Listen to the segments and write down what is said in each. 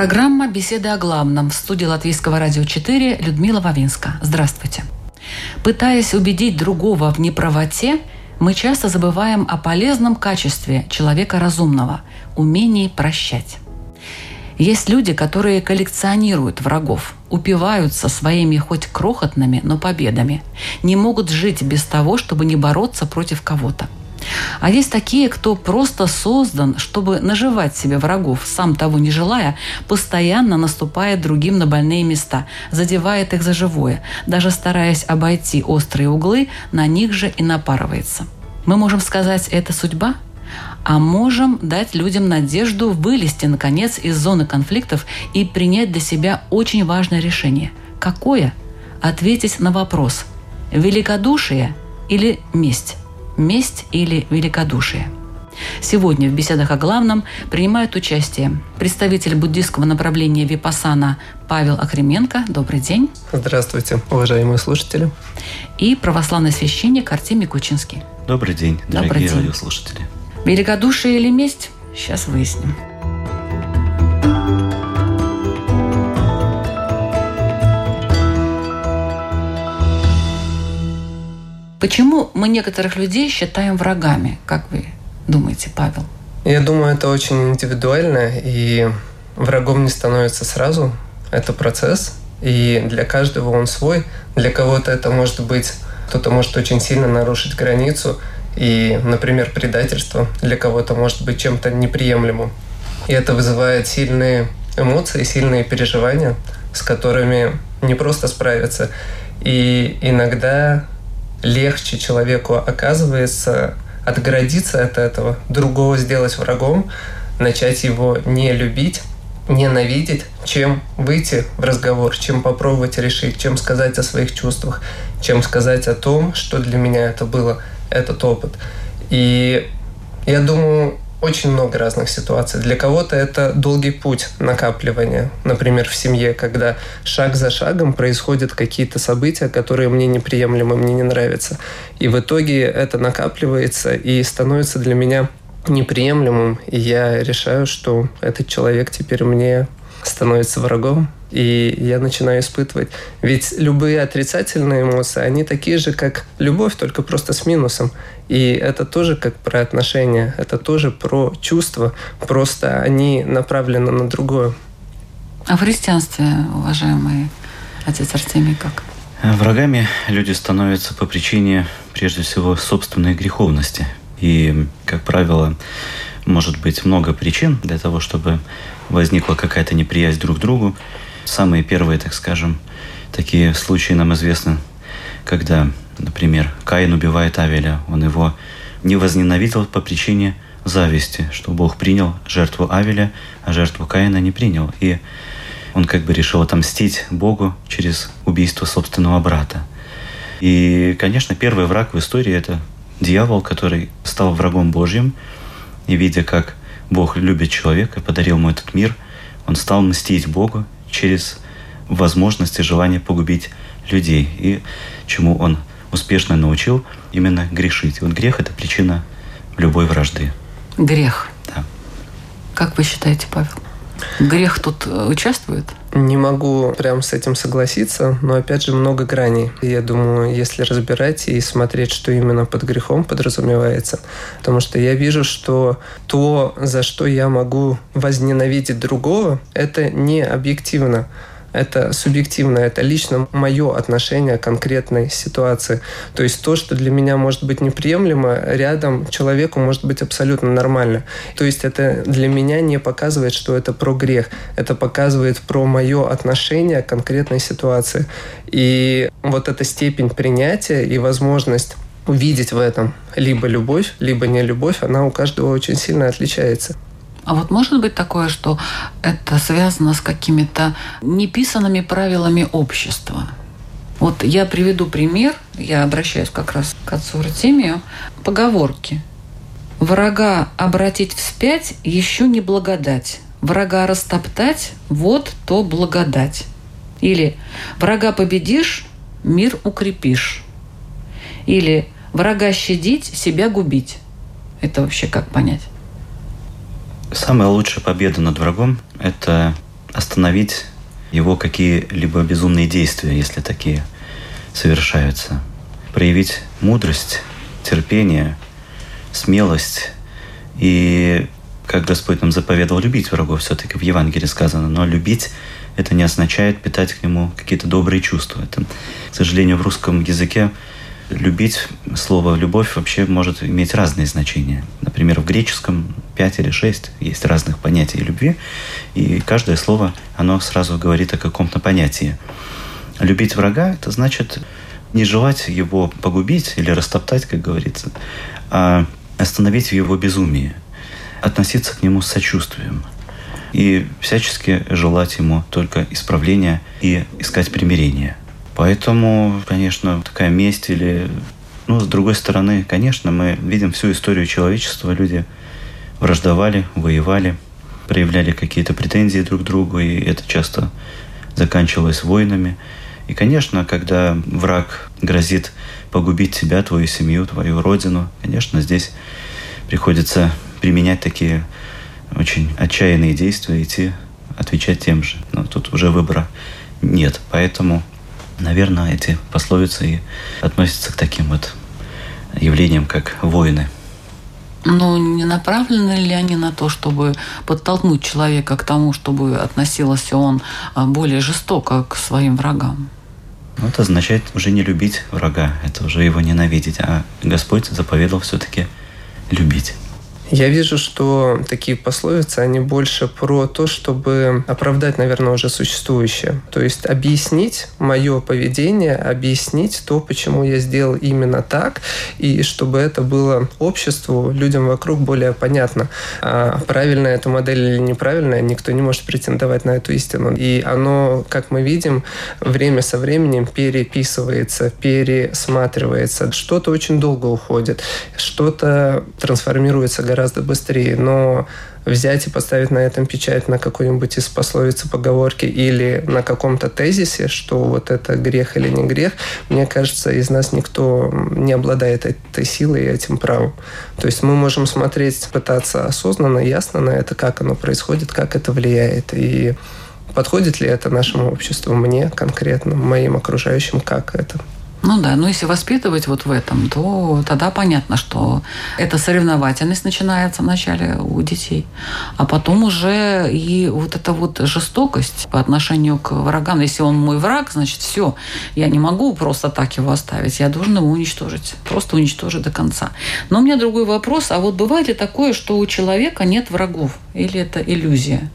Программа «Беседы о главном» в студии Латвийского радио 4 Людмила Вавинска. Здравствуйте. Пытаясь убедить другого в неправоте, мы часто забываем о полезном качестве человека разумного – умении прощать. Есть люди, которые коллекционируют врагов, упиваются своими хоть крохотными, но победами, не могут жить без того, чтобы не бороться против кого-то – а есть такие, кто просто создан, чтобы наживать себе врагов, сам того не желая, постоянно наступает другим на больные места, задевает их за живое, даже стараясь обойти острые углы, на них же и напарывается. Мы можем сказать, это судьба? а можем дать людям надежду вылезти, наконец, из зоны конфликтов и принять для себя очень важное решение. Какое? Ответить на вопрос – великодушие или месть? Месть или великодушие. Сегодня в беседах о главном принимают участие представитель буддийского направления Випасана Павел Охременко. Добрый день. Здравствуйте, уважаемые слушатели. И православный священник Артемий Кучинский. Добрый день, дорогие Добрый день. радиослушатели. Великодушие или месть? Сейчас выясним. Почему мы некоторых людей считаем врагами, как вы думаете, Павел? Я думаю, это очень индивидуально, и врагом не становится сразу. Это процесс, и для каждого он свой. Для кого-то это может быть, кто-то может очень сильно нарушить границу, и, например, предательство для кого-то может быть чем-то неприемлемым. И это вызывает сильные эмоции, сильные переживания, с которыми не просто справиться. И иногда легче человеку оказывается отгородиться от этого, другого сделать врагом, начать его не любить, ненавидеть, чем выйти в разговор, чем попробовать решить, чем сказать о своих чувствах, чем сказать о том, что для меня это было, этот опыт. И я думаю, очень много разных ситуаций. Для кого-то это долгий путь накапливания. Например, в семье, когда шаг за шагом происходят какие-то события, которые мне неприемлемы, мне не нравятся. И в итоге это накапливается и становится для меня неприемлемым. И я решаю, что этот человек теперь мне становится врагом, и я начинаю испытывать. Ведь любые отрицательные эмоции, они такие же, как любовь, только просто с минусом. И это тоже как про отношения, это тоже про чувства, просто они направлены на другое. А в христианстве, уважаемый отец Артемий, как? Врагами люди становятся по причине, прежде всего, собственной греховности. И, как правило, может быть много причин для того, чтобы возникла какая-то неприязнь друг к другу. Самые первые, так скажем, такие случаи нам известны, когда, например, Каин убивает Авеля. Он его не возненавидел по причине зависти, что Бог принял жертву Авеля, а жертву Каина не принял. И он как бы решил отомстить Богу через убийство собственного брата. И, конечно, первый враг в истории – это дьявол, который стал врагом Божьим, и видя, как Бог любит человека, подарил ему этот мир, он стал мстить Богу через возможность и желание погубить людей. И чему он успешно научил именно грешить. Вот грех – это причина любой вражды. Грех. Да. Как вы считаете, Павел? Грех тут э, участвует? Не могу прям с этим согласиться, но опять же много граней. Я думаю, если разбирать и смотреть, что именно под грехом подразумевается, потому что я вижу, что то, за что я могу возненавидеть другого, это не объективно это субъективно, это лично мое отношение к конкретной ситуации. То есть то, что для меня может быть неприемлемо, рядом человеку может быть абсолютно нормально. То есть это для меня не показывает, что это про грех. Это показывает про мое отношение к конкретной ситуации. И вот эта степень принятия и возможность увидеть в этом либо любовь, либо не любовь, она у каждого очень сильно отличается. А вот может быть такое, что это связано с какими-то неписанными правилами общества? Вот я приведу пример, я обращаюсь как раз к отцу Артемию, поговорки. Врага обратить вспять еще не благодать. Врага растоптать – вот то благодать. Или врага победишь – мир укрепишь. Или врага щадить, себя губить. Это вообще как понять? Самая лучшая победа над врагом – это остановить его какие-либо безумные действия, если такие совершаются. Проявить мудрость, терпение, смелость и, как Господь нам заповедовал, любить врагов все-таки в Евангелии сказано, но любить это не означает питать к нему какие-то добрые чувства. Это, к сожалению, в русском языке любить, слово «любовь» вообще может иметь разные значения. Например, в греческом пять или шесть есть разных понятий любви, и каждое слово, оно сразу говорит о каком-то понятии. Любить врага – это значит не желать его погубить или растоптать, как говорится, а остановить его безумии, относиться к нему с сочувствием и всячески желать ему только исправления и искать примирения. Поэтому, конечно, такая месть или... Ну, с другой стороны, конечно, мы видим всю историю человечества. Люди враждовали, воевали, проявляли какие-то претензии друг к другу, и это часто заканчивалось войнами. И, конечно, когда враг грозит погубить тебя, твою семью, твою родину, конечно, здесь приходится применять такие очень отчаянные действия, идти отвечать тем же. Но тут уже выбора нет. Поэтому Наверное, эти пословицы и относятся к таким вот явлениям, как войны. Но не направлены ли они на то, чтобы подтолкнуть человека к тому, чтобы относился он а, более жестоко к своим врагам? Ну, это означает уже не любить врага, это уже его ненавидеть, а Господь заповедал все-таки любить. Я вижу, что такие пословицы, они больше про то, чтобы оправдать, наверное, уже существующее. То есть объяснить мое поведение, объяснить то, почему я сделал именно так, и чтобы это было обществу, людям вокруг более понятно. А правильная эта модель или неправильная, никто не может претендовать на эту истину. И оно, как мы видим, время со временем переписывается, пересматривается. Что-то очень долго уходит, что-то трансформируется гораздо гораздо быстрее, но взять и поставить на этом печать на какой-нибудь из пословицы, поговорки или на каком-то тезисе, что вот это грех или не грех, мне кажется, из нас никто не обладает этой силой и этим правом. То есть мы можем смотреть, пытаться осознанно, ясно на это, как оно происходит, как это влияет. И подходит ли это нашему обществу, мне конкретно, моим окружающим, как это. Ну да, но если воспитывать вот в этом, то тогда понятно, что эта соревновательность начинается вначале у детей, а потом уже и вот эта вот жестокость по отношению к врагам. Если он мой враг, значит все, я не могу просто так его оставить, я должен его уничтожить, просто уничтожить до конца. Но у меня другой вопрос, а вот бывает ли такое, что у человека нет врагов, или это иллюзия?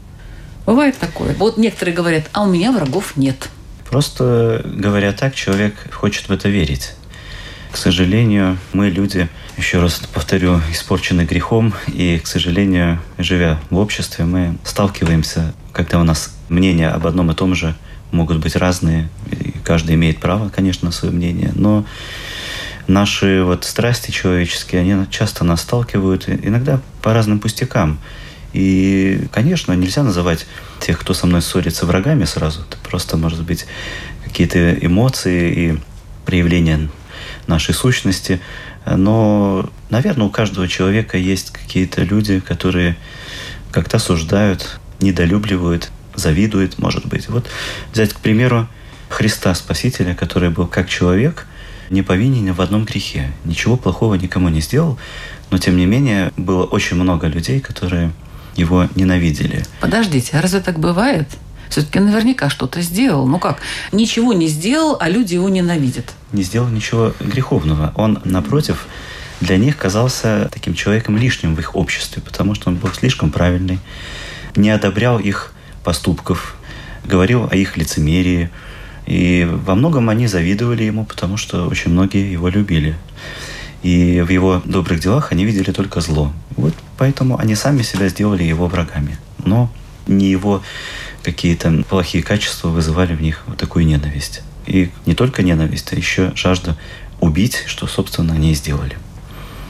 Бывает такое. Вот некоторые говорят, а у меня врагов нет. Просто говоря так, человек хочет в это верить. К сожалению, мы люди, еще раз повторю, испорчены грехом, и, к сожалению, живя в обществе, мы сталкиваемся, когда у нас мнения об одном и том же могут быть разные, и каждый имеет право, конечно, на свое мнение, но наши вот страсти человеческие, они часто нас сталкивают, иногда по разным пустякам. И, конечно, нельзя называть тех, кто со мной ссорится, врагами сразу. Это просто, может быть, какие-то эмоции и проявления нашей сущности. Но, наверное, у каждого человека есть какие-то люди, которые как-то осуждают, недолюбливают, завидуют, может быть. Вот взять, к примеру, Христа Спасителя, который был как человек, не повинен в одном грехе. Ничего плохого никому не сделал, но тем не менее было очень много людей, которые его ненавидели. Подождите, а разве так бывает? Все-таки наверняка что-то сделал. Ну как? Ничего не сделал, а люди его ненавидят. Не сделал ничего греховного. Он, напротив, для них казался таким человеком лишним в их обществе, потому что он был слишком правильный, не одобрял их поступков, говорил о их лицемерии. И во многом они завидовали ему, потому что очень многие его любили. И в его добрых делах они видели только зло. Вот Поэтому они сами себя сделали его врагами. Но не его какие-то плохие качества вызывали в них вот такую ненависть. И не только ненависть, а еще жажда убить, что, собственно, они и сделали.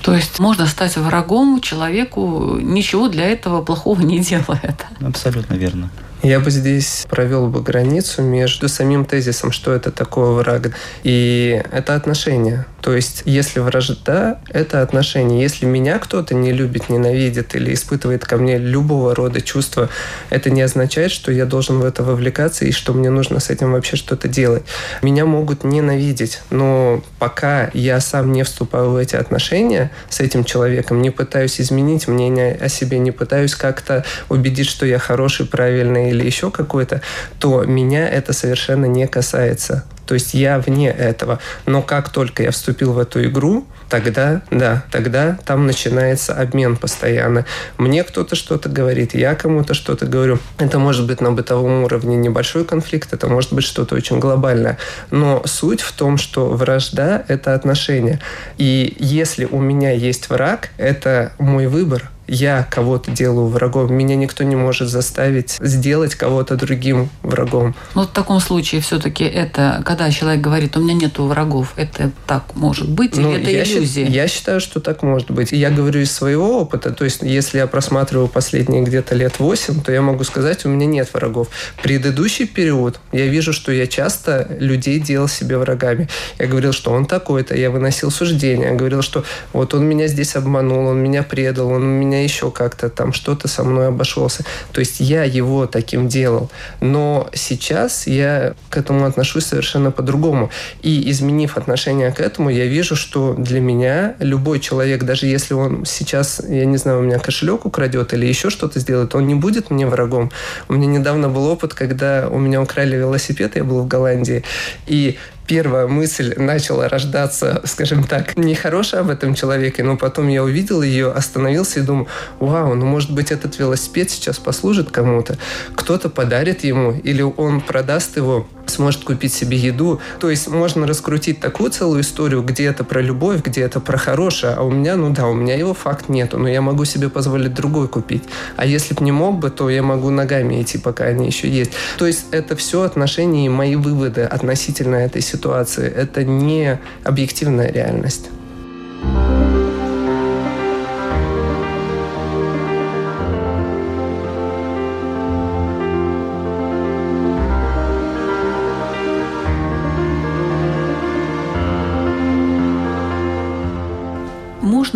То есть можно стать врагом человеку, ничего для этого плохого не делая. Абсолютно верно. Я бы здесь провел бы границу между самим тезисом, что это такое враг, и это отношение. То есть, если вражда – это отношение. Если меня кто-то не любит, ненавидит или испытывает ко мне любого рода чувства, это не означает, что я должен в это вовлекаться и что мне нужно с этим вообще что-то делать. Меня могут ненавидеть, но пока я сам не вступаю в эти отношения с этим человеком, не пытаюсь изменить мнение о себе, не пытаюсь как-то убедить, что я хороший, правильный или еще какой-то, то меня это совершенно не касается. То есть я вне этого. Но как только я вступил в эту игру, тогда, да, тогда там начинается обмен постоянно. Мне кто-то что-то говорит, я кому-то что-то говорю. Это может быть на бытовом уровне небольшой конфликт, это может быть что-то очень глобальное. Но суть в том, что вражда – это отношения. И если у меня есть враг, это мой выбор – я кого-то делаю врагом. Меня никто не может заставить сделать кого-то другим врагом. Ну, в таком случае все-таки это, когда человек говорит, у меня нету врагов, это так может быть ну, или это я иллюзия? Счит, я считаю, что так может быть. Я говорю из своего опыта, то есть если я просматриваю последние где-то лет 8, то я могу сказать, у меня нет врагов. Предыдущий период я вижу, что я часто людей делал себе врагами. Я говорил, что он такой-то, я выносил суждения, я говорил, что вот он меня здесь обманул, он меня предал, он меня меня еще как-то там что-то со мной обошелся. То есть я его таким делал. Но сейчас я к этому отношусь совершенно по-другому. И изменив отношение к этому, я вижу, что для меня любой человек, даже если он сейчас, я не знаю, у меня кошелек украдет или еще что-то сделает, он не будет мне врагом. У меня недавно был опыт, когда у меня украли велосипед, я был в Голландии, и первая мысль начала рождаться, скажем так, нехорошая об этом человеке, но потом я увидел ее, остановился и думал, вау, ну может быть этот велосипед сейчас послужит кому-то, кто-то подарит ему, или он продаст его сможет купить себе еду. То есть можно раскрутить такую целую историю, где это про любовь, где это про хорошее, а у меня, ну да, у меня его факт нету, но я могу себе позволить другой купить. А если бы не мог бы, то я могу ногами идти, пока они еще есть. То есть это все отношения и мои выводы относительно этой ситуации. Это не объективная реальность.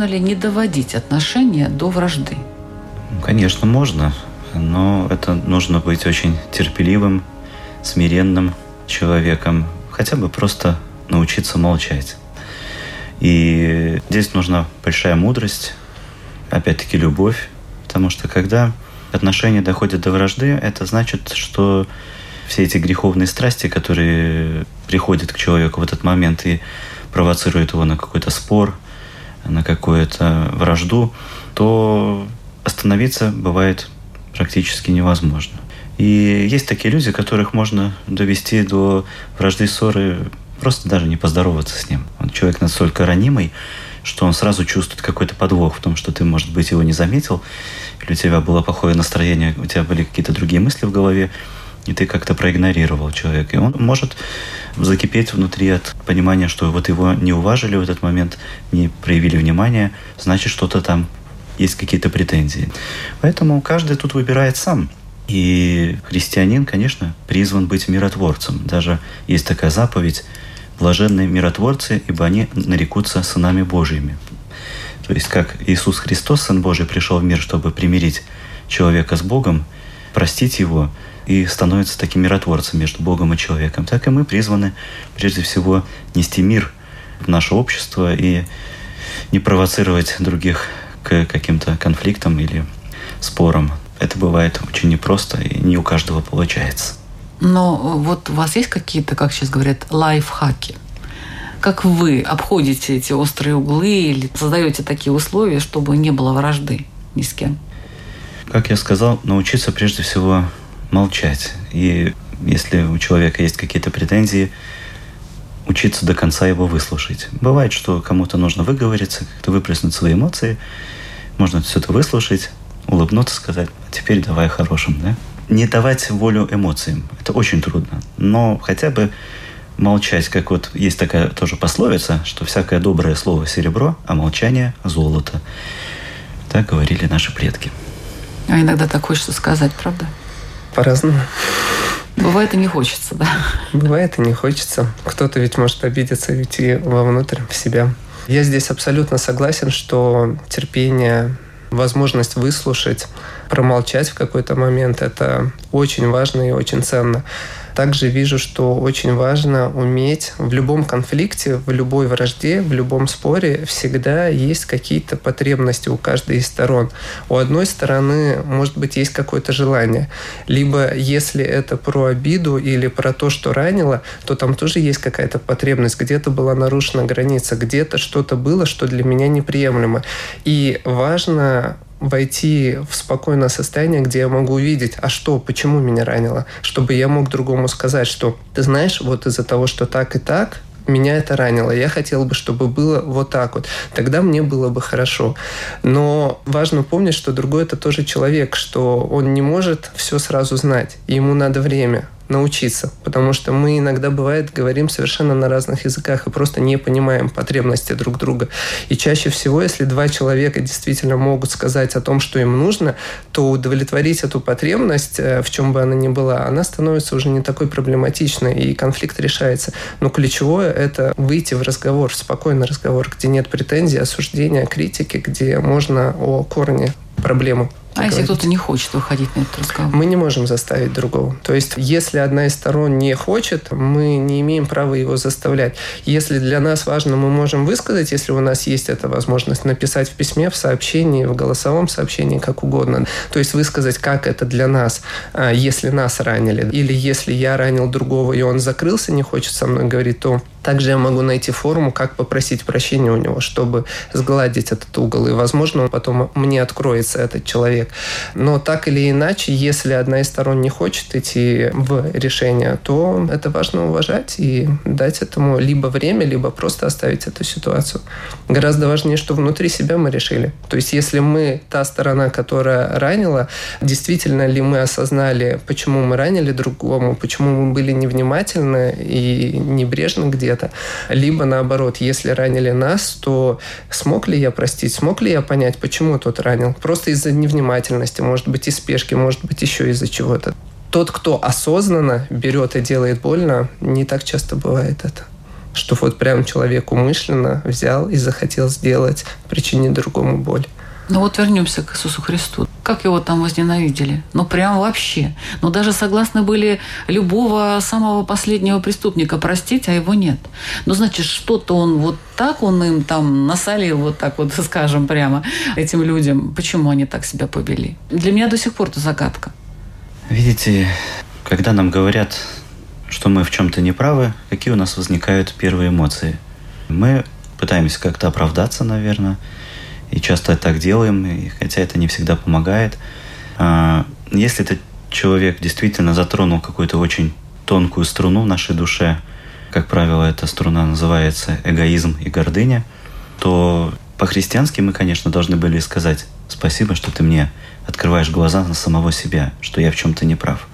Можно ли не доводить отношения до вражды? Конечно, можно, но это нужно быть очень терпеливым, смиренным человеком, хотя бы просто научиться молчать. И здесь нужна большая мудрость, опять-таки любовь, потому что когда отношения доходят до вражды, это значит, что все эти греховные страсти, которые приходят к человеку в этот момент и провоцируют его на какой-то спор – на какую-то вражду, то остановиться бывает практически невозможно. И есть такие люди, которых можно довести до вражды ссоры, просто даже не поздороваться с ним. Он человек настолько ранимый, что он сразу чувствует какой-то подвох в том, что ты, может быть, его не заметил, или у тебя было плохое настроение, у тебя были какие-то другие мысли в голове, и ты как-то проигнорировал человека. И он может закипеть внутри от понимания, что вот его не уважили в этот момент, не проявили внимания, значит, что-то там есть какие-то претензии. Поэтому каждый тут выбирает сам. И христианин, конечно, призван быть миротворцем. Даже есть такая заповедь «Блаженные миротворцы, ибо они нарекутся сынами Божьими». То есть как Иисус Христос, Сын Божий, пришел в мир, чтобы примирить человека с Богом, простить его – и становится таким миротворцем между Богом и человеком, так и мы призваны прежде всего нести мир в наше общество и не провоцировать других к каким-то конфликтам или спорам. Это бывает очень непросто и не у каждого получается. Но вот у вас есть какие-то, как сейчас говорят, лайфхаки? Как вы обходите эти острые углы или создаете такие условия, чтобы не было вражды ни с кем? Как я сказал, научиться прежде всего молчать. И если у человека есть какие-то претензии, учиться до конца его выслушать. Бывает, что кому-то нужно выговориться, как-то выплеснуть свои эмоции. Можно все это выслушать, улыбнуться, сказать, а теперь давай хорошим, да? Не давать волю эмоциям. Это очень трудно. Но хотя бы молчать, как вот есть такая тоже пословица, что всякое доброе слово серебро, а молчание золото. Так говорили наши предки. А иногда так хочется сказать, правда? По-разному. Бывает и не хочется, да. Бывает и не хочется. Кто-то ведь может обидеться и уйти вовнутрь, в себя. Я здесь абсолютно согласен, что терпение, возможность выслушать, промолчать в какой-то момент – это очень важно и очень ценно. Также вижу, что очень важно уметь в любом конфликте, в любой вражде, в любом споре всегда есть какие-то потребности у каждой из сторон. У одной стороны, может быть, есть какое-то желание. Либо если это про обиду или про то, что ранило, то там тоже есть какая-то потребность. Где-то была нарушена граница, где-то что-то было, что для меня неприемлемо. И важно войти в спокойное состояние, где я могу увидеть, а что, почему меня ранило, чтобы я мог другому сказать, что ты знаешь, вот из-за того, что так и так, меня это ранило. Я хотел бы, чтобы было вот так вот. Тогда мне было бы хорошо. Но важно помнить, что другой это тоже человек, что он не может все сразу знать. Ему надо время научиться, потому что мы иногда, бывает, говорим совершенно на разных языках и просто не понимаем потребности друг друга. И чаще всего, если два человека действительно могут сказать о том, что им нужно, то удовлетворить эту потребность, э, в чем бы она ни была, она становится уже не такой проблематичной, и конфликт решается. Но ключевое – это выйти в разговор, в спокойный разговор, где нет претензий, осуждения, критики, где можно о корне проблемы а если кто-то не хочет выходить на этот разговор? Мы не можем заставить другого. То есть, если одна из сторон не хочет, мы не имеем права его заставлять. Если для нас важно, мы можем высказать, если у нас есть эта возможность, написать в письме, в сообщении, в голосовом сообщении, как угодно. То есть, высказать, как это для нас, а, если нас ранили. Или если я ранил другого, и он закрылся, не хочет со мной говорить, то также я могу найти форму, как попросить прощения у него, чтобы сгладить этот угол. И, возможно, он потом мне откроется, этот человек. Но так или иначе, если одна из сторон не хочет идти в решение, то это важно уважать и дать этому либо время, либо просто оставить эту ситуацию. Гораздо важнее, что внутри себя мы решили. То есть, если мы та сторона, которая ранила, действительно ли мы осознали, почему мы ранили другому, почему мы были невнимательны и небрежны где где-то. Либо наоборот, если ранили нас, то смог ли я простить, смог ли я понять, почему тот ранил? Просто из-за невнимательности, может быть, из спешки, может быть, еще из-за чего-то. Тот, кто осознанно берет и делает больно, не так часто бывает это что вот прям человек умышленно взял и захотел сделать, причинить другому боль. Ну вот вернемся к Иисусу Христу. Как его там возненавидели? Ну прям вообще. Ну даже согласны были любого самого последнего преступника простить, а его нет. Ну значит, что-то он вот так он им там насолил, вот так вот скажем прямо, этим людям. Почему они так себя повели? Для меня до сих пор это загадка. Видите, когда нам говорят, что мы в чем-то неправы, какие у нас возникают первые эмоции? Мы пытаемся как-то оправдаться, наверное, и часто так делаем, и, хотя это не всегда помогает. А, если этот человек действительно затронул какую-то очень тонкую струну в нашей душе, как правило, эта струна называется эгоизм и гордыня, то по-христиански мы, конечно, должны были сказать «Спасибо, что ты мне открываешь глаза на самого себя, что я в чем-то не прав».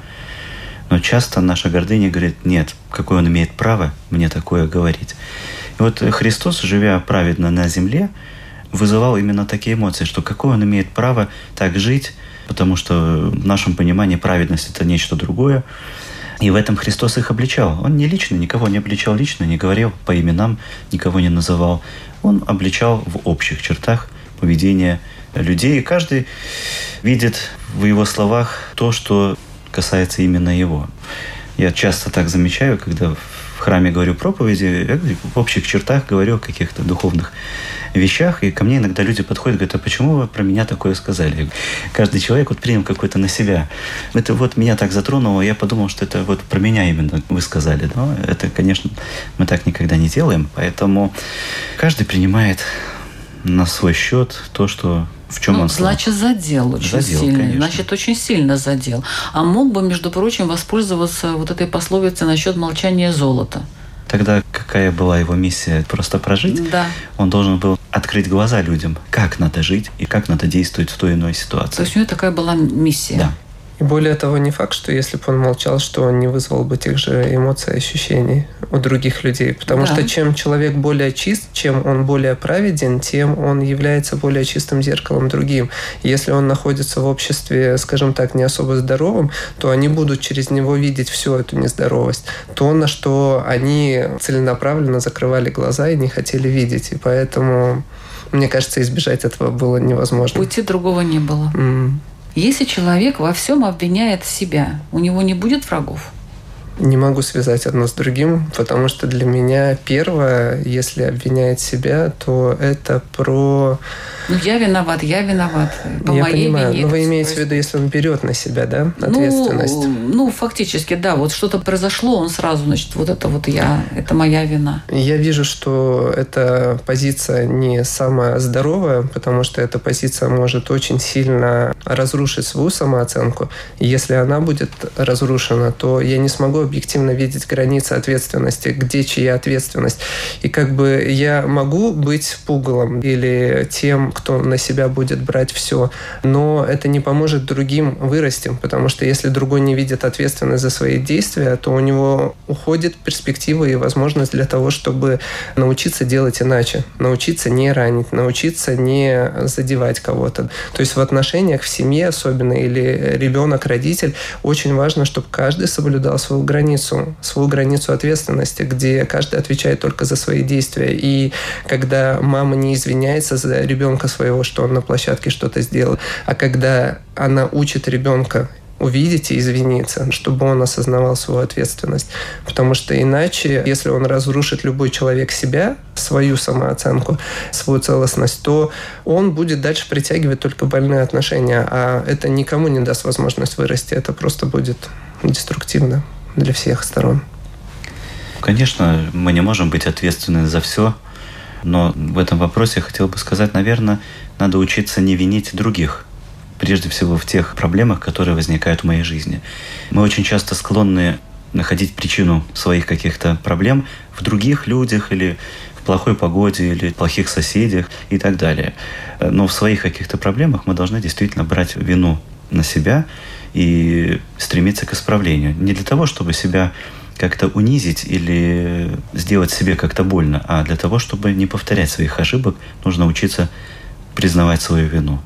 Но часто наша гордыня говорит «Нет, какое он имеет право мне такое говорить?» И вот Христос, живя праведно на земле, вызывал именно такие эмоции, что какое он имеет право так жить, потому что в нашем понимании праведность – это нечто другое. И в этом Христос их обличал. Он не лично, никого не обличал лично, не говорил по именам, никого не называл. Он обличал в общих чертах поведения людей. И каждый видит в его словах то, что касается именно его. Я часто так замечаю, когда храме говорю проповеди, в общих чертах говорю о каких-то духовных вещах, и ко мне иногда люди подходят и говорят, а почему вы про меня такое сказали? Каждый человек вот принял какой-то на себя. Это вот меня так затронуло, я подумал, что это вот про меня именно вы сказали. Но это, конечно, мы так никогда не делаем, поэтому каждый принимает на свой счет то, что в чем ну, он Значит, задел очень задел, сильно. Конечно. Значит, очень сильно задел. А мог бы, между прочим, воспользоваться вот этой пословицей насчет молчания золота. Тогда какая была его миссия? Просто прожить? Да. Он должен был открыть глаза людям, как надо жить и как надо действовать в той иной ситуации. То есть у него такая была миссия. Да. И более того, не факт, что если бы он молчал, что он не вызвал бы тех же эмоций и ощущений у других людей. Потому Да. что чем человек более чист, чем он более праведен, тем он является более чистым зеркалом другим. Если он находится в обществе, скажем так, не особо здоровым, то они будут через него видеть всю эту нездоровость. То, на что они целенаправленно закрывали глаза и не хотели видеть. И поэтому, мне кажется, избежать этого было невозможно. Пути другого не было. М. Если человек во всем обвиняет себя, у него не будет врагов? Не могу связать одно с другим, потому что для меня первое, если обвиняет себя, то это про... Ну, я виноват, я виноват. По я моей понимаю, вине но вы имеете в виду, если он берет на себя, да, Ну, ответственность? Ну, фактически, да. Вот что-то произошло, он сразу, значит, вот это вот я, это моя вина. Я вижу, что эта позиция не самая здоровая, потому что эта позиция может очень сильно разрушить свою самооценку. И если она будет разрушена, то я не смогу объективно видеть границы ответственности, где чья ответственность. И как бы я могу быть пугалом или тем, кто на себя будет брать все, но это не поможет другим вырасти, потому что если другой не видит ответственность за свои действия, то у него уходит перспектива и возможность для того, чтобы научиться делать иначе, научиться не ранить, научиться не задевать кого-то. То есть в отношениях в семье особенно или ребенок-родитель очень важно, чтобы каждый соблюдал свою границу, свою границу ответственности, где каждый отвечает только за свои действия. И когда мама не извиняется за ребенка своего, что он на площадке что-то сделал, а когда она учит ребенка увидеть и извиниться, чтобы он осознавал свою ответственность. Потому что иначе, если он разрушит любой человек себя, свою самооценку, свою целостность, то он будет дальше притягивать только больные отношения, а это никому не даст возможность вырасти. Это просто будет деструктивно для всех сторон. Конечно, мы не можем быть ответственны за все, но в этом вопросе я хотел бы сказать, наверное, надо учиться не винить других. Прежде всего в тех проблемах, которые возникают в моей жизни. Мы очень часто склонны находить причину своих каких-то проблем в других людях или в плохой погоде или плохих соседях и так далее. Но в своих каких-то проблемах мы должны действительно брать вину на себя и стремиться к исправлению. Не для того, чтобы себя как-то унизить или сделать себе как-то больно, а для того, чтобы не повторять своих ошибок, нужно учиться признавать свою вину.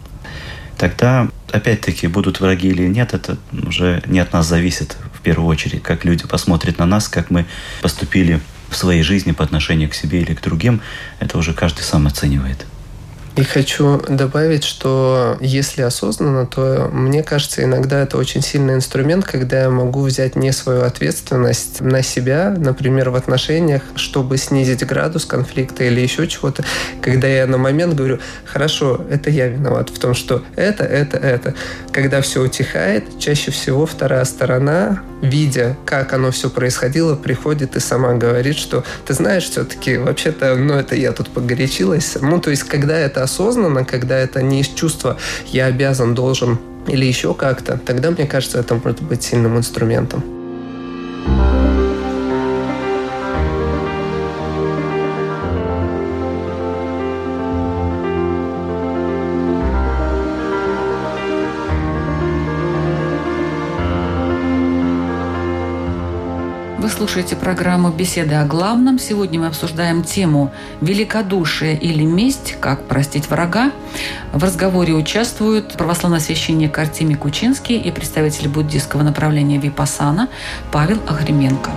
Тогда, опять-таки, будут враги или нет, это уже не от нас зависит в первую очередь, как люди посмотрят на нас, как мы поступили в своей жизни по отношению к себе или к другим, это уже каждый сам оценивает. И хочу добавить, что если осознанно, то мне кажется, иногда это очень сильный инструмент, когда я могу взять не свою ответственность на себя, например, в отношениях, чтобы снизить градус конфликта или еще чего-то, когда я на момент говорю, хорошо, это я виноват в том, что это, это, это. Когда все утихает, чаще всего вторая сторона, видя, как оно все происходило, приходит и сама говорит, что ты знаешь, все-таки вообще-то, ну это я тут погорячилась. Ну то есть, когда это осознанно, когда это не из чувства «я обязан, должен» или еще как-то, тогда, мне кажется, это может быть сильным инструментом. Слушаете программу «Беседы о главном». Сегодня мы обсуждаем тему «Великодушие или месть. Как простить врага». В разговоре участвуют православный священник Артемий Кучинский и представитель буддийского направления Випасана Павел Агременко.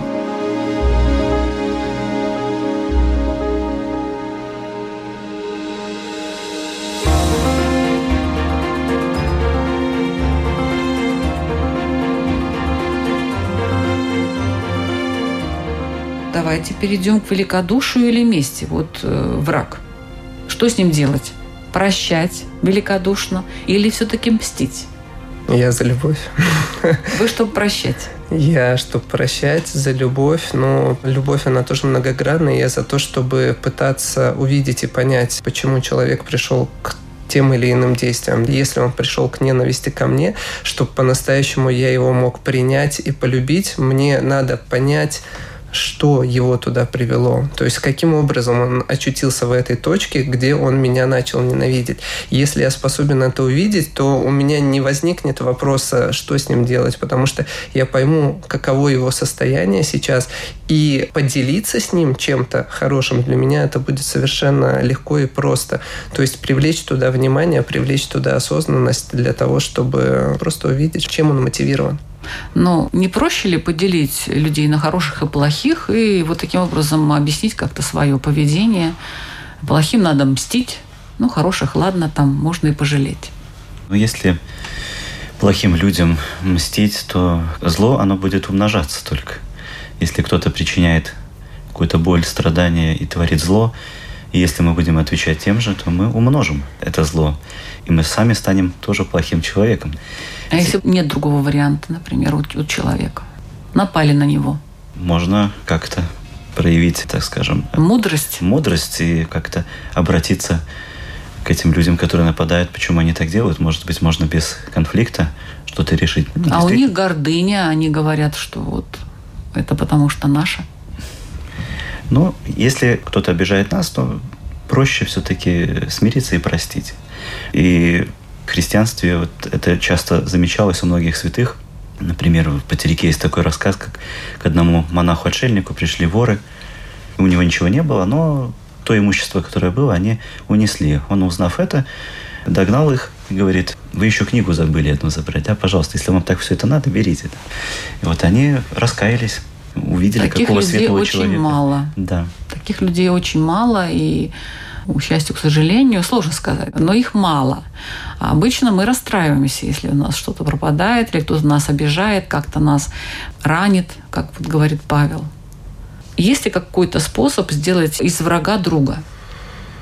Давайте перейдем к великодушию или мести. Вот э, враг. Что с ним делать? Прощать великодушно или все-таки мстить? Я за любовь. Вы чтобы прощать? Я, чтобы прощать, за любовь. Но любовь, она тоже многогранная. Я за то, чтобы пытаться увидеть и понять, почему человек пришел к тем или иным действиям. Если он пришел к ненависти ко мне, чтобы по-настоящему я его мог принять и полюбить, мне надо понять, что его туда привело. То есть каким образом он очутился в этой точке, где он меня начал ненавидеть. Если я способен это увидеть, то у меня не возникнет вопроса, что с ним делать, потому что я пойму, каково его состояние сейчас, и поделиться с ним чем-то хорошим для меня это будет совершенно легко и просто. То есть привлечь туда внимание, привлечь туда осознанность для того, чтобы просто увидеть, чем он мотивирован. Но не проще ли поделить людей на хороших и плохих и вот таким образом объяснить как-то свое поведение? Плохим надо мстить, ну, хороших, ладно, там можно и пожалеть. Но если плохим людям мстить, то зло, оно будет умножаться только. Если кто-то причиняет какую-то боль, страдания и творит зло, и если мы будем отвечать тем же, то мы умножим это зло. И мы сами станем тоже плохим человеком. А если нет другого варианта, например, у, у человека? Напали на него. Можно как-то проявить, так скажем, мудрость. Мудрость и как-то обратиться к этим людям, которые нападают, почему они так делают. Может быть, можно без конфликта что-то решить. А у них гордыня, они говорят, что вот это потому что наше. Ну, если кто-то обижает нас, то проще все-таки смириться и простить. И в христианстве вот это часто замечалось у многих святых. Например, в Патерике есть такой рассказ, как к одному монаху-отшельнику пришли воры. У него ничего не было, но то имущество, которое было, они унесли. Он, узнав это, догнал их и говорит, вы еще книгу забыли одну забрать, да, пожалуйста, если вам так все это надо, берите. И вот они раскаялись, увидели, Таких какого людей светлого очень человека. мало. Да. Таких людей очень мало, и к счастью, к сожалению, сложно сказать, но их мало. А обычно мы расстраиваемся, если у нас что-то пропадает, или кто-то нас обижает, как-то нас ранит, как вот говорит Павел. Есть ли какой-то способ сделать из врага друга?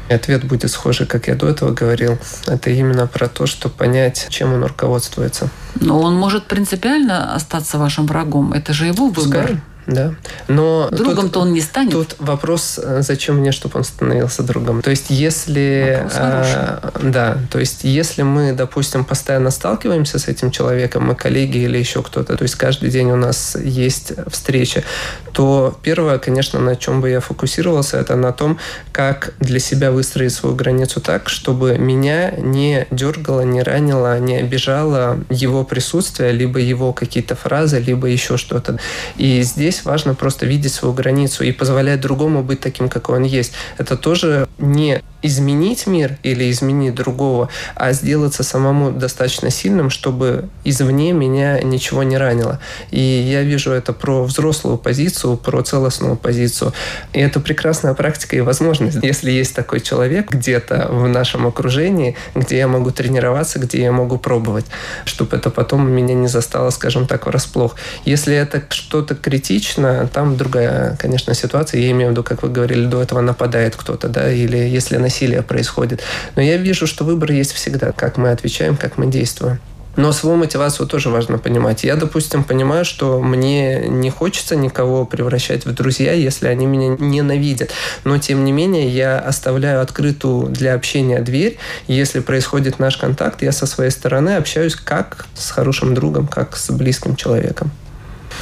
И ответ будет схожий, как я до этого говорил. Это именно про то, чтобы понять, чем он руководствуется. Но он может принципиально остаться вашим врагом. Это же его выбор. Пускай. Да. Но другом-то он не станет. Тут вопрос, э, зачем мне, чтобы он становился другом. То есть, если... А, да, то есть, если мы, допустим, постоянно сталкиваемся с этим человеком, мы коллеги или еще кто-то, то есть, каждый день у нас есть встреча, то первое, конечно, на чем бы я фокусировался, это на том, как для себя выстроить свою границу так, чтобы меня не дергало, не ранило, не обижало его присутствие, либо его какие-то фразы, либо еще что-то. И здесь здесь важно просто видеть свою границу и позволять другому быть таким, какой он есть. Это тоже не изменить мир или изменить другого, а сделаться самому достаточно сильным, чтобы извне меня ничего не ранило. И я вижу это про взрослую позицию, про целостную позицию. И это прекрасная практика и возможность, если есть такой человек где-то в нашем окружении, где я могу тренироваться, где я могу пробовать, чтобы это потом меня не застало, скажем так, врасплох. Если это что-то критично, там другая, конечно, ситуация. Я имею в виду, как вы говорили, до этого нападает кто-то, да, или если на насилие происходит. Но я вижу, что выбор есть всегда, как мы отвечаем, как мы действуем. Но свою мотивацию тоже важно понимать. Я, допустим, понимаю, что мне не хочется никого превращать в друзья, если они меня ненавидят. Но, тем не менее, я оставляю открытую для общения дверь. Если происходит наш контакт, я со своей стороны общаюсь как с хорошим другом, как с близким человеком.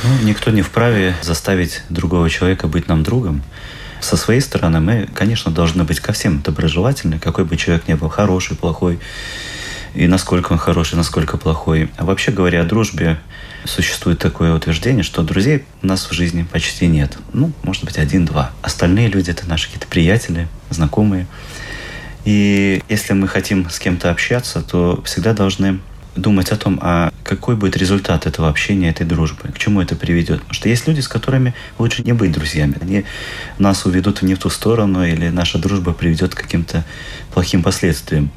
Ну, никто не вправе заставить другого человека быть нам другом. Со своей стороны мы, конечно, должны быть ко всем доброжелательны, какой бы человек ни был, хороший, плохой, и насколько он хороший, насколько плохой. А вообще говоря о дружбе, существует такое утверждение, что друзей у нас в жизни почти нет. Ну, может быть, один-два. Остальные люди – это наши какие-то приятели, знакомые. И если мы хотим с кем-то общаться, то всегда должны думать о том, а какой будет результат этого общения, этой дружбы, к чему это приведет. Потому что есть люди, с которыми лучше не быть друзьями. Они нас уведут не в ту сторону, или наша дружба приведет к каким-то плохим последствиям.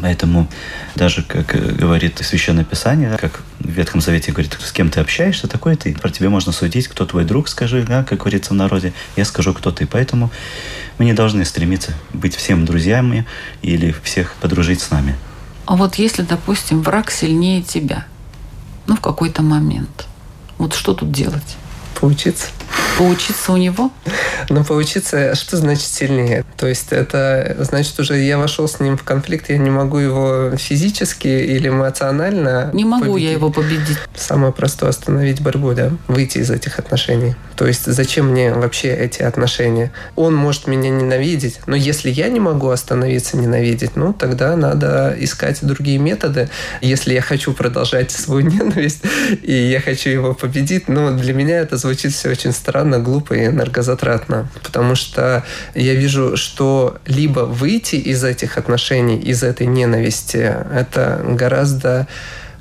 Поэтому даже, как говорит Священное Писание, как в Ветхом Завете говорит, с кем ты общаешься, такой ты. Про тебя можно судить, кто твой друг, скажи, да, как говорится в народе, я скажу, кто ты. Поэтому мы не должны стремиться быть всем друзьями или всех подружить с нами. А вот если, допустим, враг сильнее тебя, ну, в какой-то момент, вот что тут делать? Поучиться. Поучиться у него? Ну, поучиться, что значит сильнее? То есть это значит уже я вошел с ним в конфликт, я не могу его физически или эмоционально Не могу победить. я его победить. Самое простое остановить борьбу, да, выйти из этих отношений. То есть зачем мне вообще эти отношения? Он может меня ненавидеть, но если я не могу остановиться ненавидеть, ну тогда надо искать другие методы. Если я хочу продолжать свою ненависть и я хочу его победить, но для меня это звучит все очень странно, глупо и энергозатратно, потому что я вижу, что либо выйти из этих отношений, из этой ненависти, это гораздо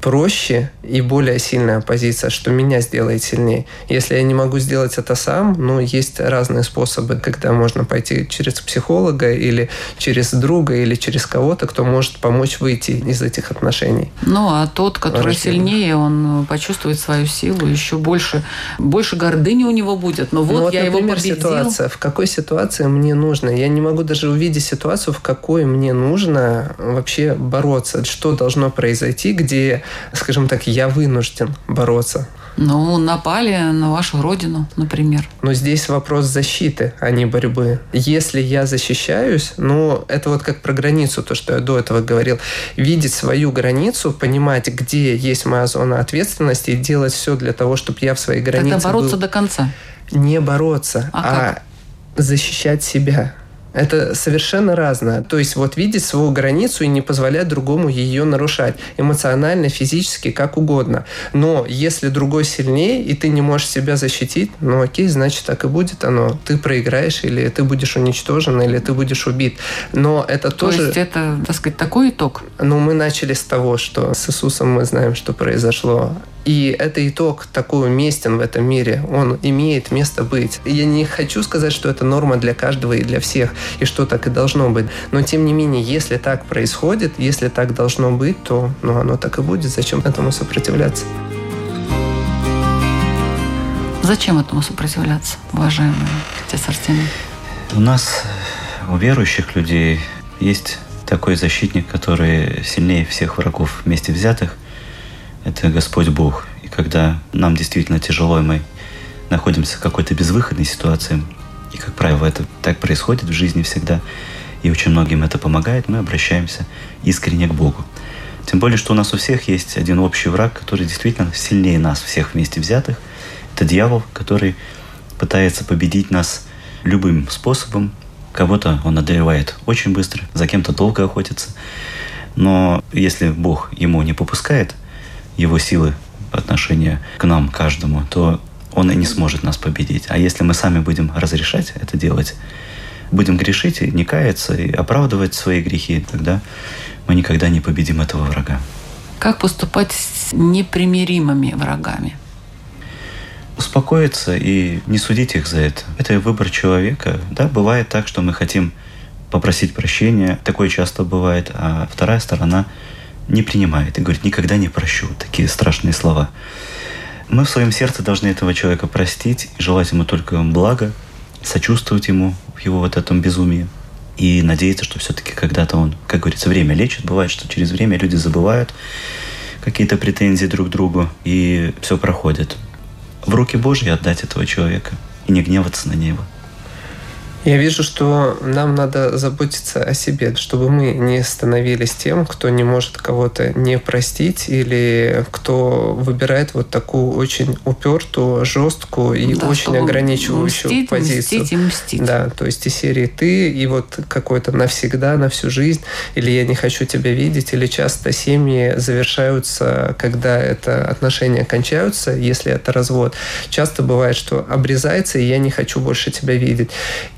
проще и более сильная позиция, что меня сделает сильнее. Если я не могу сделать это сам, ну, есть разные способы, когда можно пойти через психолога или через друга или через кого-то, кто может помочь выйти из этих отношений. Ну, а тот, который Рожденный. сильнее, он почувствует свою силу, еще больше, больше гордыни у него будет. Но вот, ну, вот я например, его победил. ситуация. В какой ситуации мне нужно? Я не могу даже увидеть ситуацию, в какой мне нужно вообще бороться. Что должно произойти, где, скажем так, я вынужден бороться. Ну, напали на вашу родину, например. Но здесь вопрос защиты, а не борьбы. Если я защищаюсь, ну, это вот как про границу, то, что я до этого говорил. Видеть свою границу, понимать, где есть моя зона ответственности и делать все для того, чтобы я в своей границе Тогда бороться был. до конца. Не бороться, А а, защищать себя. Это совершенно разное. То есть вот видеть свою границу и не позволять другому ее нарушать. Эмоционально, физически, как угодно. Но если другой сильнее, и ты не можешь себя защитить, ну окей, значит так и будет оно. Ты проиграешь, или ты будешь уничтожен, или ты будешь убит. Но это То тоже... есть это, так сказать, такой итог. Ну, мы начали с того, что с Иисусом мы знаем, что произошло. И это итог такой уместен в этом мире. Он имеет место быть. И я не хочу сказать, что это норма для каждого и для всех, и что так и должно быть. Но тем не менее, если так происходит, если так должно быть, то ну, оно так и будет. Зачем этому сопротивляться? Зачем этому сопротивляться, уважаемый отец Артемий? У нас, у верующих людей, есть такой защитник, который сильнее всех врагов вместе взятых. Это Господь Бог. И когда нам действительно тяжело, и мы находимся в какой-то безвыходной ситуации, и, как правило, это так происходит в жизни всегда, и очень многим это помогает, мы обращаемся искренне к Богу. Тем более, что у нас у всех есть один общий враг, который действительно сильнее нас всех вместе взятых. Это дьявол, который пытается победить нас любым способом. Кого-то он одолевает очень быстро, за кем-то долго охотится. Но если Бог ему не попускает его силы по отношению к нам, каждому, то он и не сможет нас победить. А если мы сами будем разрешать это делать, будем грешить и не каяться, и оправдывать свои грехи, тогда мы никогда не победим этого врага. Как поступать с непримиримыми врагами? Успокоиться и не судить их за это. Это выбор человека. Да, бывает так, что мы хотим попросить прощения. Такое часто бывает, а вторая сторона не принимает и говорит, никогда не прощу. Такие страшные слова. Мы в своем сердце должны этого человека простить желать ему только блага, сочувствовать ему в его вот этом безумии и надеяться, что все-таки когда-то он, как говорится, время лечит. Бывает, что через время люди забывают какие-то претензии друг к другу, и все проходит. В руки Божьи отдать этого человека и не гневаться на него. Я вижу, что нам надо заботиться о себе, чтобы мы не становились тем, кто не может кого-то не простить или кто выбирает вот такую очень упертую, жесткую и Да, очень ограничивающую мстить, позицию. Мстить и мстить. Да, то есть из серии ты и вот какой-то навсегда, на всю жизнь, или я не хочу тебя видеть, или часто семьи завершаются, когда это отношения кончаются, если это развод. Часто бывает, что обрезается, и я не хочу больше тебя видеть.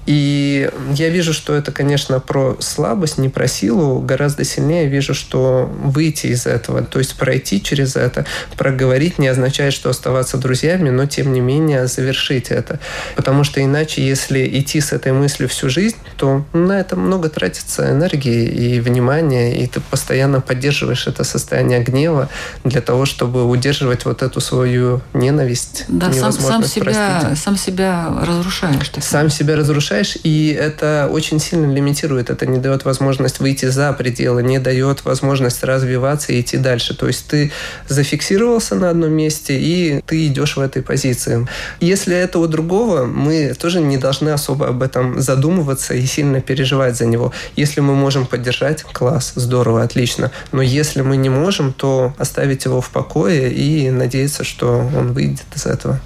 И я вижу, что это, конечно, про слабость, не про силу. Гораздо сильнее вижу, что выйти из этого, то есть пройти через это, проговорить не означает, что оставаться друзьями, но тем не менее завершить это. Потому что иначе, если идти с этой мыслью всю жизнь, то на это много тратится энергии и внимания, и ты постоянно поддерживаешь это состояние гнева для того, чтобы удерживать вот эту свою ненависть, Да, сам, сам, себя, простить. сам себя разрушаешь. так Сам себя разрушаешь, превышаешь, и это очень сильно лимитирует, это не дает возможность выйти за пределы, не дает возможность развиваться и идти дальше. То есть ты зафиксировался на одном месте, и ты идешь в этой позиции. Если это у другого, мы тоже не должны особо об этом задумываться и сильно переживать за него. Если мы можем поддержать, класс, здорово, отлично. Но если мы не можем, то оставить его в покое и надеяться, что он выйдет из этого.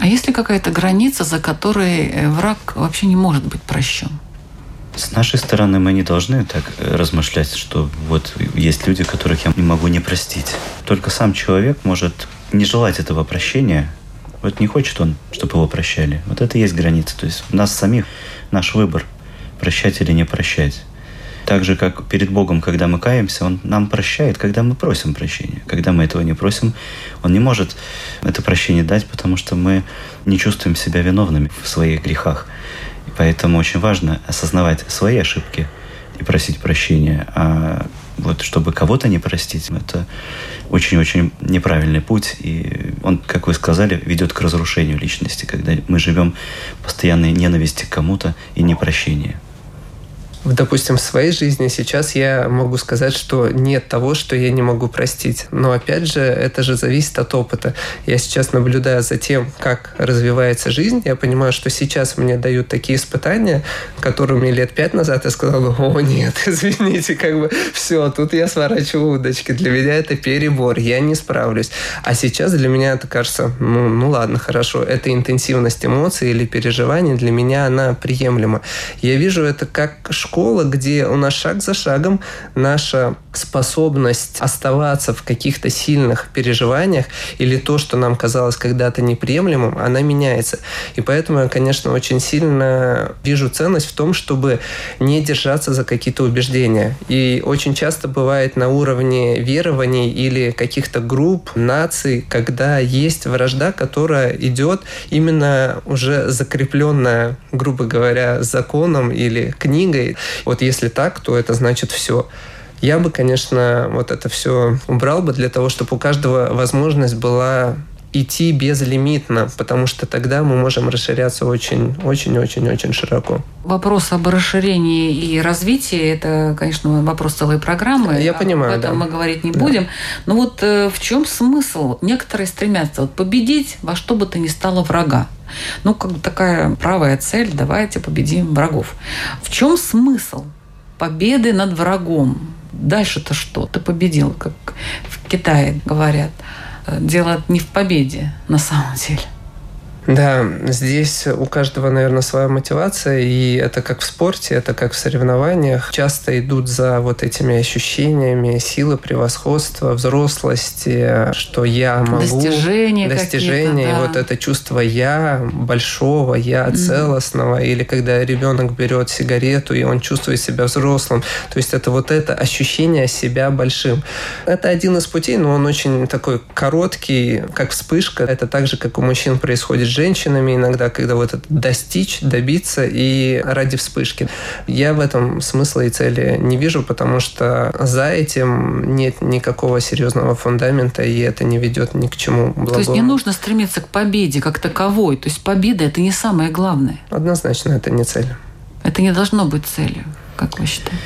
А есть ли какая-то граница, за которой э, враг вообще не может быть прощен? С нашей стороны мы не должны так э, размышлять, что вот есть люди, которых я не могу не простить. Только сам человек может не желать этого прощения. Вот не хочет он, чтобы его прощали. Вот это и есть граница. То есть у нас самих наш выбор прощать или не прощать. Так же, как перед Богом, когда мы каемся, Он нам прощает, когда мы просим прощения. Когда мы этого не просим, Он не может это прощение дать, потому что мы не чувствуем себя виновными в своих грехах. И поэтому очень важно осознавать свои ошибки и просить прощения. А вот чтобы кого-то не простить, это очень-очень неправильный путь. И он, как вы сказали, ведет к разрушению личности, когда мы живем постоянной ненависти к кому-то и непрощении допустим, в своей жизни сейчас я могу сказать, что нет того, что я не могу простить. Но опять же, это же зависит от опыта. Я сейчас наблюдаю за тем, как развивается жизнь. Я понимаю, что сейчас мне дают такие испытания, которыми лет пять назад я сказал, о нет, извините, как бы все, тут я сворачиваю удочки. Для меня это перебор, я не справлюсь. А сейчас для меня это кажется, ну, ну ладно, хорошо, это интенсивность эмоций или переживаний, для меня она приемлема. Я вижу это как школа школа, где у нас шаг за шагом наша способность оставаться в каких-то сильных переживаниях или то, что нам казалось когда-то неприемлемым, она меняется. И поэтому я, конечно, очень сильно вижу ценность в том, чтобы не держаться за какие-то убеждения. И очень часто бывает на уровне верований или каких-то групп, наций, когда есть вражда, которая идет именно уже закрепленная, грубо говоря, законом или книгой. Вот если так, то это значит все. Я бы, конечно, вот это все убрал бы для того, чтобы у каждого возможность была идти безлимитно, потому что тогда мы можем расширяться очень-очень-очень-очень широко. Вопрос об расширении и развитии – это, конечно, вопрос целой программы. Я понимаю, Об этом да. мы говорить не да. будем. Но вот э, в чем смысл? Некоторые стремятся вот, победить во что бы то ни стало врага. Ну, как бы такая правая цель – давайте победим врагов. В чем смысл победы над врагом? Дальше-то что? Ты победил, как в Китае говорят. Дело не в победе на самом деле. Да, здесь у каждого, наверное, своя мотивация, и это как в спорте, это как в соревнованиях. Часто идут за вот этими ощущениями силы, превосходства, взрослости, что я могу. Достижения Достижения, да. и вот это чувство я большого, я целостного, mm-hmm. или когда ребенок берет сигарету, и он чувствует себя взрослым. То есть это вот это ощущение себя большим. Это один из путей, но он очень такой короткий, как вспышка. Это так же, как у мужчин происходит женщинами иногда, когда вот это достичь, добиться и ради вспышки. Я в этом смысла и цели не вижу, потому что за этим нет никакого серьезного фундамента, и это не ведет ни к чему благому. То есть не нужно стремиться к победе как таковой. То есть победа – это не самое главное. Однозначно, это не цель. Это не должно быть целью, как вы считаете?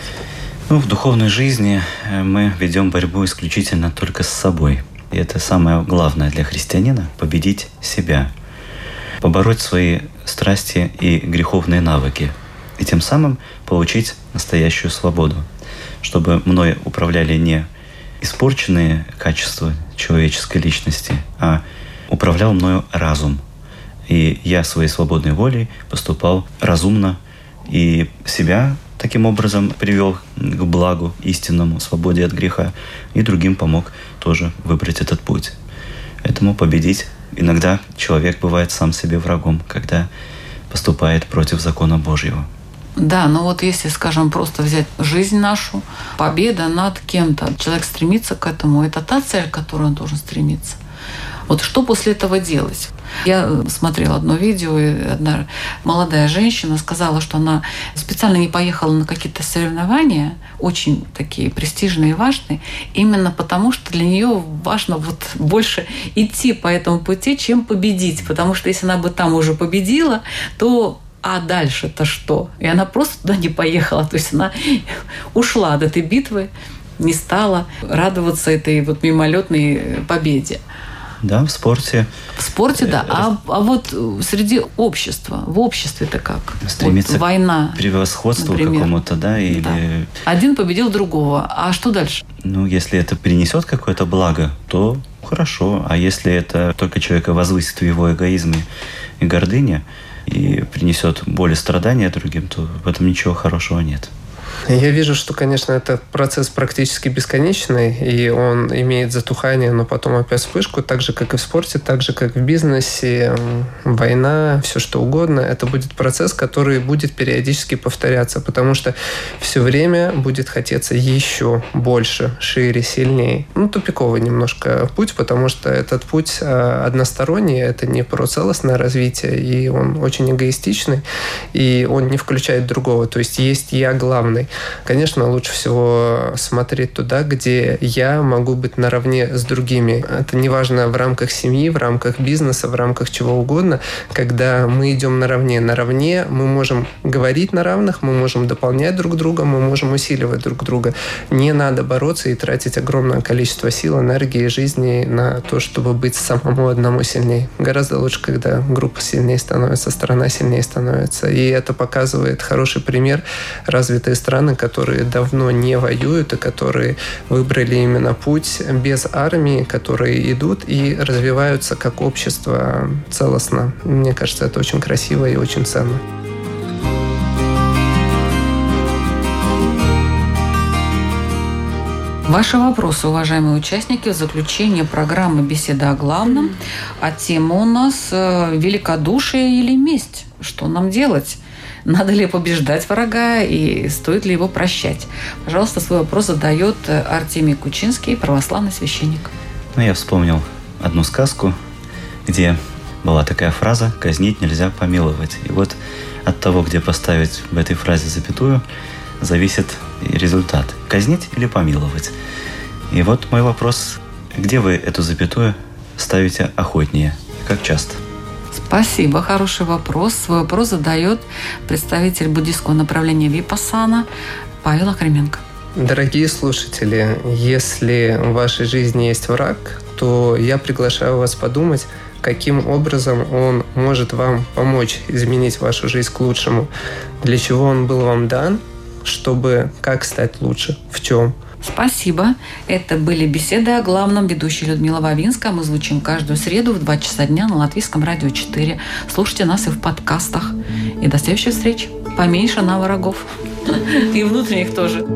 Ну, в духовной жизни мы ведем борьбу исключительно только с собой. И это самое главное для христианина – победить себя – побороть свои страсти и греховные навыки, и тем самым получить настоящую свободу, чтобы мной управляли не испорченные качества человеческой личности, а управлял мною разум. И я своей свободной волей поступал разумно и себя таким образом привел к благу истинному, свободе от греха, и другим помог тоже выбрать этот путь. Этому победить Иногда человек бывает сам себе врагом, когда поступает против закона Божьего. Да, но вот если, скажем, просто взять жизнь нашу, победа над кем-то, человек стремится к этому, это та цель, к которой он должен стремиться. Вот что после этого делать? Я смотрела одно видео, и одна молодая женщина сказала, что она специально не поехала на какие-то соревнования, очень такие престижные и важные, именно потому, что для нее важно вот больше идти по этому пути, чем победить. Потому что если она бы там уже победила, то а дальше-то что? И она просто туда не поехала. То есть она ушла от этой битвы, не стала радоваться этой вот мимолетной победе. Да, в спорте. В спорте, да. А, а вот среди общества, в обществе-то как? Стремится вот война. К превосходству какому-то, да, или... Да. Один победил другого. А что дальше? Ну, если это принесет какое-то благо, то хорошо. А если это только человека возвысит в его эгоизме и гордыне, и принесет боль и страдания другим, то в этом ничего хорошего нет. Я вижу, что, конечно, это процесс практически бесконечный, и он имеет затухание, но потом опять вспышку, так же, как и в спорте, так же, как в бизнесе, война, все что угодно. Это будет процесс, который будет периодически повторяться, потому что все время будет хотеться еще больше, шире, сильнее. Ну, тупиковый немножко путь, потому что этот путь а, односторонний, это не про целостное развитие, и он очень эгоистичный, и он не включает другого. То есть есть я главный. Конечно, лучше всего смотреть туда, где я могу быть наравне с другими. Это неважно в рамках семьи, в рамках бизнеса, в рамках чего угодно. Когда мы идем наравне, наравне мы можем говорить на равных, мы можем дополнять друг друга, мы можем усиливать друг друга. Не надо бороться и тратить огромное количество сил, энергии, жизни на то, чтобы быть самому одному сильнее. Гораздо лучше, когда группа сильнее становится, страна сильнее становится. И это показывает хороший пример развитые страны страны, которые давно не воюют и которые выбрали именно путь без армии, которые идут и развиваются как общество целостно. Мне кажется, это очень красиво и очень ценно. Ваши вопросы, уважаемые участники, в заключение программы «Беседа о главном». А тема у нас э, «Великодушие или месть?» Что нам делать? Надо ли побеждать врага и стоит ли его прощать? Пожалуйста, свой вопрос задает э, Артемий Кучинский, православный священник. Ну, я вспомнил одну сказку, где была такая фраза «казнить нельзя помиловать». И вот от того, где поставить в этой фразе запятую, зависит результат. Казнить или помиловать? И вот мой вопрос, где вы эту запятую ставите охотнее? Как часто? Спасибо, хороший вопрос. Свой вопрос задает представитель буддийского направления Випасана Павел Охременко. Дорогие слушатели, если в вашей жизни есть враг, то я приглашаю вас подумать, каким образом он может вам помочь изменить вашу жизнь к лучшему, для чего он был вам дан, чтобы как стать лучше, в чем – Спасибо. Это были беседы о главном. Ведущая Людмила Вавинска. Мы звучим каждую среду в 2 часа дня на Латвийском радио 4. Слушайте нас и в подкастах. И до следующих встреч. Поменьше на врагов. И внутренних тоже.